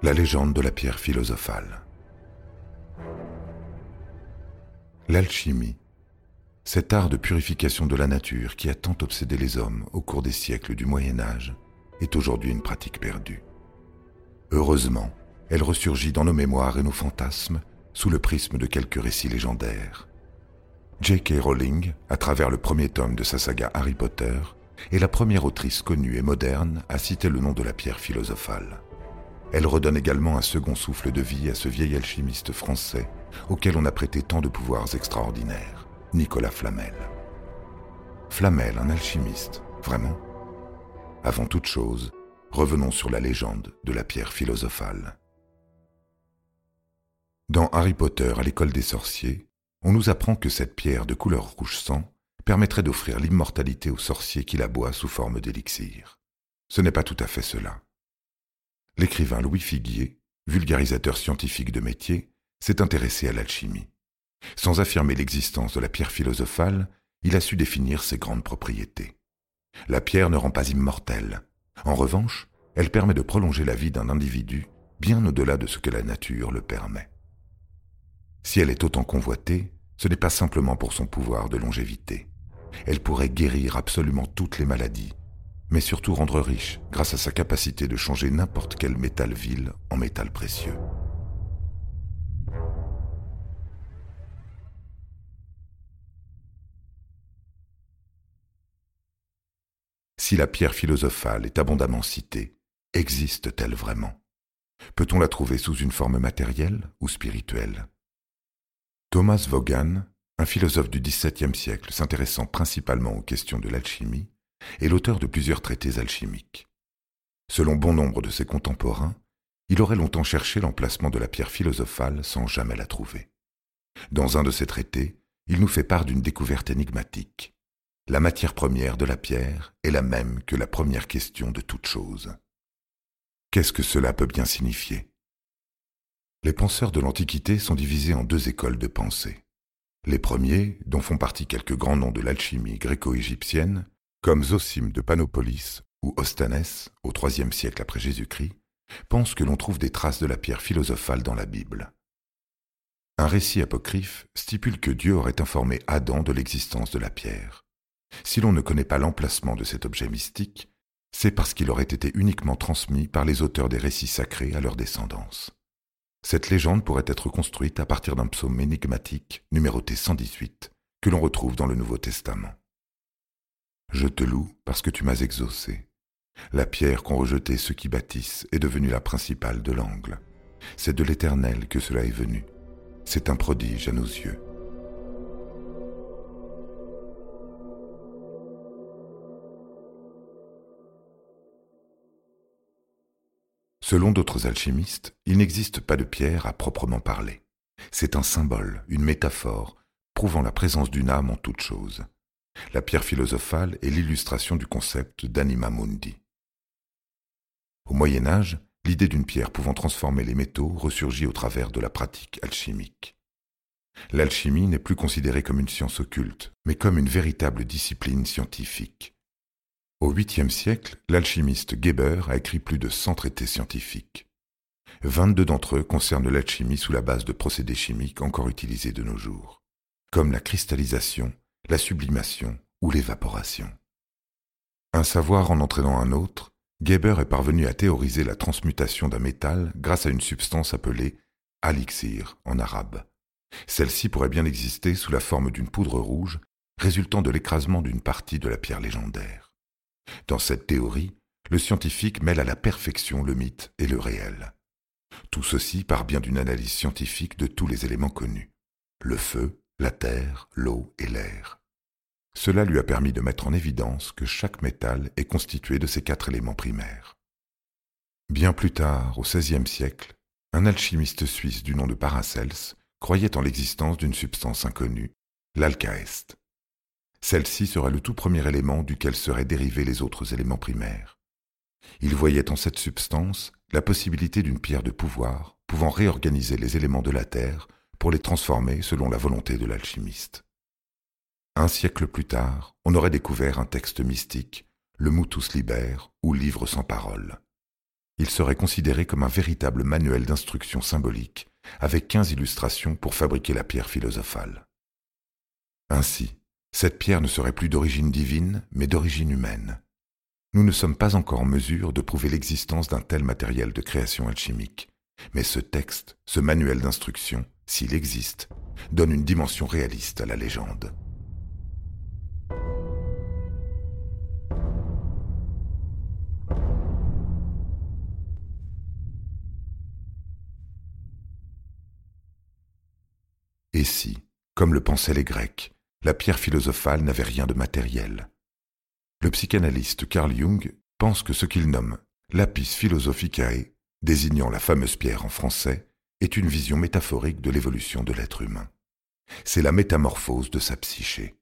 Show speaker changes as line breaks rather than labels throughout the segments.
La légende de la pierre philosophale. L'alchimie, cet art de purification de la nature qui a tant obsédé les hommes au cours des siècles du Moyen Âge, est aujourd'hui une pratique perdue. Heureusement, elle ressurgit dans nos mémoires et nos fantasmes sous le prisme de quelques récits légendaires. J.K. Rowling, à travers le premier tome de sa saga Harry Potter, est la première autrice connue et moderne à citer le nom de la pierre philosophale. Elle redonne également un second souffle de vie à ce vieil alchimiste français auquel on a prêté tant de pouvoirs extraordinaires, Nicolas Flamel. Flamel, un alchimiste, vraiment? Avant toute chose, revenons sur la légende de la pierre philosophale. Dans Harry Potter à l'école des sorciers, on nous apprend que cette pierre de couleur rouge sang permettrait d'offrir l'immortalité aux sorciers qui la boivent sous forme d'élixir. Ce n'est pas tout à fait cela l'écrivain Louis Figuier, vulgarisateur scientifique de métier, s'est intéressé à l'alchimie. Sans affirmer l'existence de la pierre philosophale, il a su définir ses grandes propriétés. La pierre ne rend pas immortelle. En revanche, elle permet de prolonger la vie d'un individu bien au-delà de ce que la nature le permet. Si elle est autant convoitée, ce n'est pas simplement pour son pouvoir de longévité. Elle pourrait guérir absolument toutes les maladies, mais surtout rendre riche grâce à sa capacité de changer n'importe quel métal vil en métal précieux. Si la pierre philosophale est abondamment citée, existe-t-elle vraiment? Peut-on la trouver sous une forme matérielle ou spirituelle? Thomas Vaughan, un philosophe du XVIIe siècle s'intéressant principalement aux questions de l'alchimie, et l'auteur de plusieurs traités alchimiques. Selon bon nombre de ses contemporains, il aurait longtemps cherché l'emplacement de la pierre philosophale sans jamais la trouver. Dans un de ses traités, il nous fait part d'une découverte énigmatique. La matière première de la pierre est la même que la première question de toute chose. Qu'est-ce que cela peut bien signifier? Les penseurs de l'Antiquité sont divisés en deux écoles de pensée. Les premiers, dont font partie quelques grands noms de l'alchimie gréco-égyptienne, comme Zosime de Panopolis ou Ostanès, au IIIe siècle après Jésus-Christ, pensent que l'on trouve des traces de la pierre philosophale dans la Bible. Un récit apocryphe stipule que Dieu aurait informé Adam de l'existence de la pierre. Si l'on ne connaît pas l'emplacement de cet objet mystique, c'est parce qu'il aurait été uniquement transmis par les auteurs des récits sacrés à leur descendance. Cette légende pourrait être construite à partir d'un psaume énigmatique, numéroté 118, que l'on retrouve dans le Nouveau Testament. Je te loue parce que tu m'as exaucé. La pierre qu'ont rejetée ceux qui bâtissent est devenue la principale de l'angle. C'est de l'Éternel que cela est venu. C'est un prodige à nos yeux. Selon d'autres alchimistes, il n'existe pas de pierre à proprement parler. C'est un symbole, une métaphore, prouvant la présence d'une âme en toute chose. La pierre philosophale est l'illustration du concept d'anima mundi. Au Moyen Âge, l'idée d'une pierre pouvant transformer les métaux ressurgit au travers de la pratique alchimique. L'alchimie n'est plus considérée comme une science occulte, mais comme une véritable discipline scientifique. Au 8e siècle, l'alchimiste Geber a écrit plus de 100 traités scientifiques. 22 d'entre eux concernent l'alchimie sous la base de procédés chimiques encore utilisés de nos jours, comme la cristallisation, la sublimation ou l'évaporation. Un savoir en entraînant un autre, Geber est parvenu à théoriser la transmutation d'un métal grâce à une substance appelée alixir en arabe. Celle-ci pourrait bien exister sous la forme d'une poudre rouge résultant de l'écrasement d'une partie de la pierre légendaire. Dans cette théorie, le scientifique mêle à la perfection le mythe et le réel. Tout ceci par bien d'une analyse scientifique de tous les éléments connus. le feu, la terre, l'eau et l'air. Cela lui a permis de mettre en évidence que chaque métal est constitué de ces quatre éléments primaires. Bien plus tard, au XVIe siècle, un alchimiste suisse du nom de Paracels croyait en l'existence d'une substance inconnue, l'alcaeste. Celle-ci serait le tout premier élément duquel seraient dérivés les autres éléments primaires. Il voyait en cette substance la possibilité d'une pierre de pouvoir pouvant réorganiser les éléments de la Terre pour les transformer selon la volonté de l'alchimiste. Un siècle plus tard, on aurait découvert un texte mystique, le Mutus Liber ou livre sans parole. Il serait considéré comme un véritable manuel d'instruction symbolique, avec quinze illustrations pour fabriquer la pierre philosophale. Ainsi, cette pierre ne serait plus d'origine divine, mais d'origine humaine. Nous ne sommes pas encore en mesure de prouver l'existence d'un tel matériel de création alchimique, mais ce texte, ce manuel d'instruction, s'il existe, donne une dimension réaliste à la légende. Et si, comme le pensaient les Grecs, la pierre philosophale n'avait rien de matériel? Le psychanalyste Carl Jung pense que ce qu'il nomme lapis philosophicae, désignant la fameuse pierre en français, est une vision métaphorique de l'évolution de l'être humain. C'est la métamorphose de sa psyché.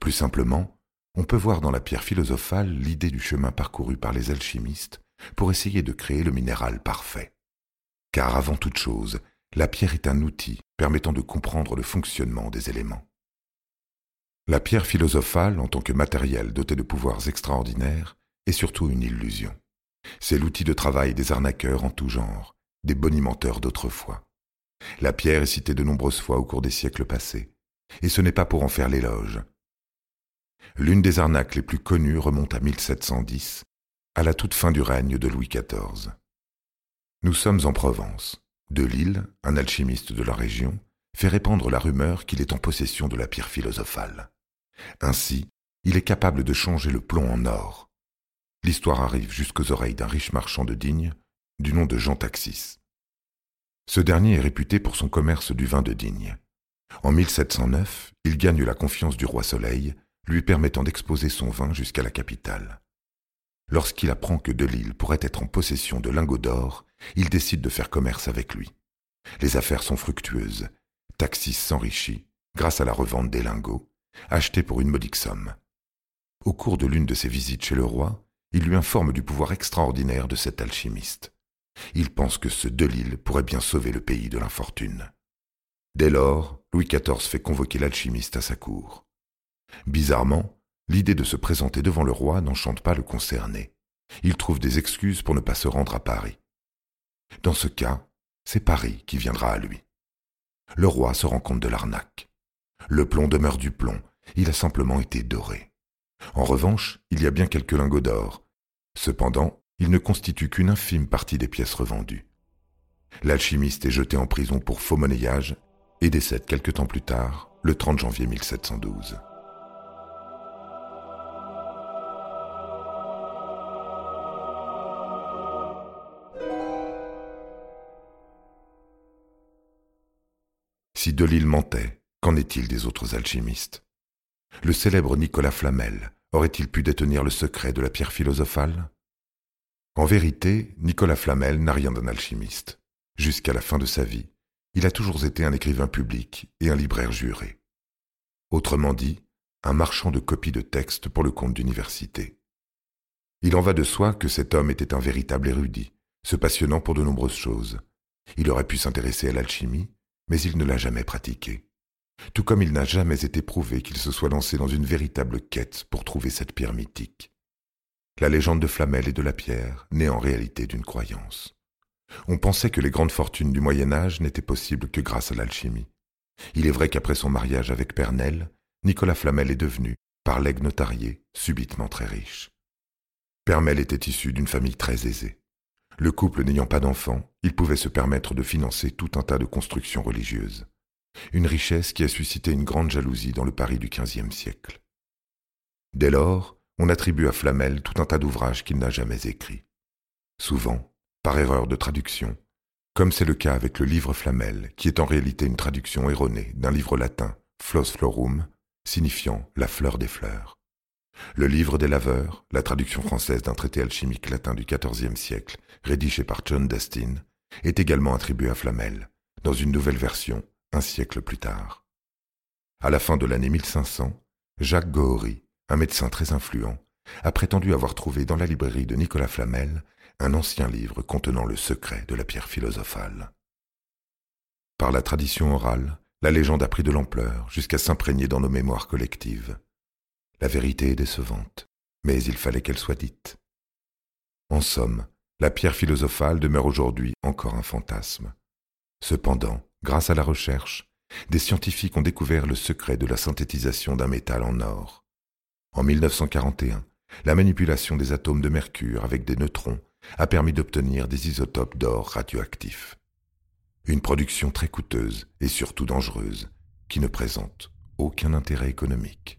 Plus simplement, on peut voir dans la pierre philosophale l'idée du chemin parcouru par les alchimistes pour essayer de créer le minéral parfait. Car avant toute chose, la pierre est un outil permettant de comprendre le fonctionnement des éléments. La pierre philosophale, en tant que matériel doté de pouvoirs extraordinaires, est surtout une illusion. C'est l'outil de travail des arnaqueurs en tout genre, des bonimenteurs d'autrefois. La pierre est citée de nombreuses fois au cours des siècles passés, et ce n'est pas pour en faire l'éloge. L'une des arnaques les plus connues remonte à 1710, à la toute fin du règne de Louis XIV. Nous sommes en Provence. De Lille, un alchimiste de la région, fait répandre la rumeur qu'il est en possession de la pierre philosophale. Ainsi, il est capable de changer le plomb en or. L'histoire arrive jusqu'aux oreilles d'un riche marchand de Digne, du nom de Jean Taxis. Ce dernier est réputé pour son commerce du vin de Digne. En 1709, il gagne la confiance du roi Soleil, lui permettant d'exposer son vin jusqu'à la capitale. Lorsqu'il apprend que Delille pourrait être en possession de lingots d'or, il décide de faire commerce avec lui. Les affaires sont fructueuses. Taxis s'enrichit grâce à la revente des lingots, achetés pour une modique somme. Au cours de l'une de ses visites chez le roi, il lui informe du pouvoir extraordinaire de cet alchimiste. Il pense que ce Delille pourrait bien sauver le pays de l'infortune. Dès lors, Louis XIV fait convoquer l'alchimiste à sa cour. Bizarrement, l'idée de se présenter devant le roi n'enchante pas le concerné. Il trouve des excuses pour ne pas se rendre à Paris. Dans ce cas, c'est Paris qui viendra à lui. Le roi se rend compte de l'arnaque. Le plomb demeure du plomb, il a simplement été doré. En revanche, il y a bien quelques lingots d'or. Cependant, il ne constitue qu'une infime partie des pièces revendues. L'alchimiste est jeté en prison pour faux monnayage et décède quelque temps plus tard, le 30 janvier 1712. Si Delille mentait, qu'en est-il des autres alchimistes? Le célèbre Nicolas Flamel aurait-il pu détenir le secret de la pierre philosophale? En vérité, Nicolas Flamel n'a rien d'un alchimiste. Jusqu'à la fin de sa vie, il a toujours été un écrivain public et un libraire juré. Autrement dit, un marchand de copies de textes pour le compte d'université. Il en va de soi que cet homme était un véritable érudit, se passionnant pour de nombreuses choses. Il aurait pu s'intéresser à l'alchimie, mais il ne l'a jamais pratiqué. Tout comme il n'a jamais été prouvé qu'il se soit lancé dans une véritable quête pour trouver cette pierre mythique. La légende de Flamel et de la pierre naît en réalité d'une croyance. On pensait que les grandes fortunes du Moyen Âge n'étaient possibles que grâce à l'alchimie. Il est vrai qu'après son mariage avec Pernelle, Nicolas Flamel est devenu, par legs notarié, subitement très riche. Pernelle était issu d'une famille très aisée. Le couple n'ayant pas d'enfants, il pouvait se permettre de financer tout un tas de constructions religieuses. Une richesse qui a suscité une grande jalousie dans le Paris du XVe siècle. Dès lors, on attribue à Flamel tout un tas d'ouvrages qu'il n'a jamais écrits. Souvent, par erreur de traduction, comme c'est le cas avec le livre Flamel, qui est en réalité une traduction erronée d'un livre latin, Flos Florum, signifiant la fleur des fleurs. Le livre des laveurs, la traduction française d'un traité alchimique latin du XIVe siècle, rédigé par John Dastin, est également attribué à Flamel, dans une nouvelle version, un siècle plus tard. À la fin de l'année 1500, Jacques Gohori, un médecin très influent, a prétendu avoir trouvé dans la librairie de Nicolas Flamel un ancien livre contenant le secret de la pierre philosophale. Par la tradition orale, la légende a pris de l'ampleur jusqu'à s'imprégner dans nos mémoires collectives. La vérité est décevante, mais il fallait qu'elle soit dite. En somme, la pierre philosophale demeure aujourd'hui encore un fantasme. Cependant, grâce à la recherche, des scientifiques ont découvert le secret de la synthétisation d'un métal en or. En 1941, la manipulation des atomes de mercure avec des neutrons a permis d'obtenir des isotopes d'or radioactifs. Une production très coûteuse et surtout dangereuse, qui ne présente aucun intérêt économique.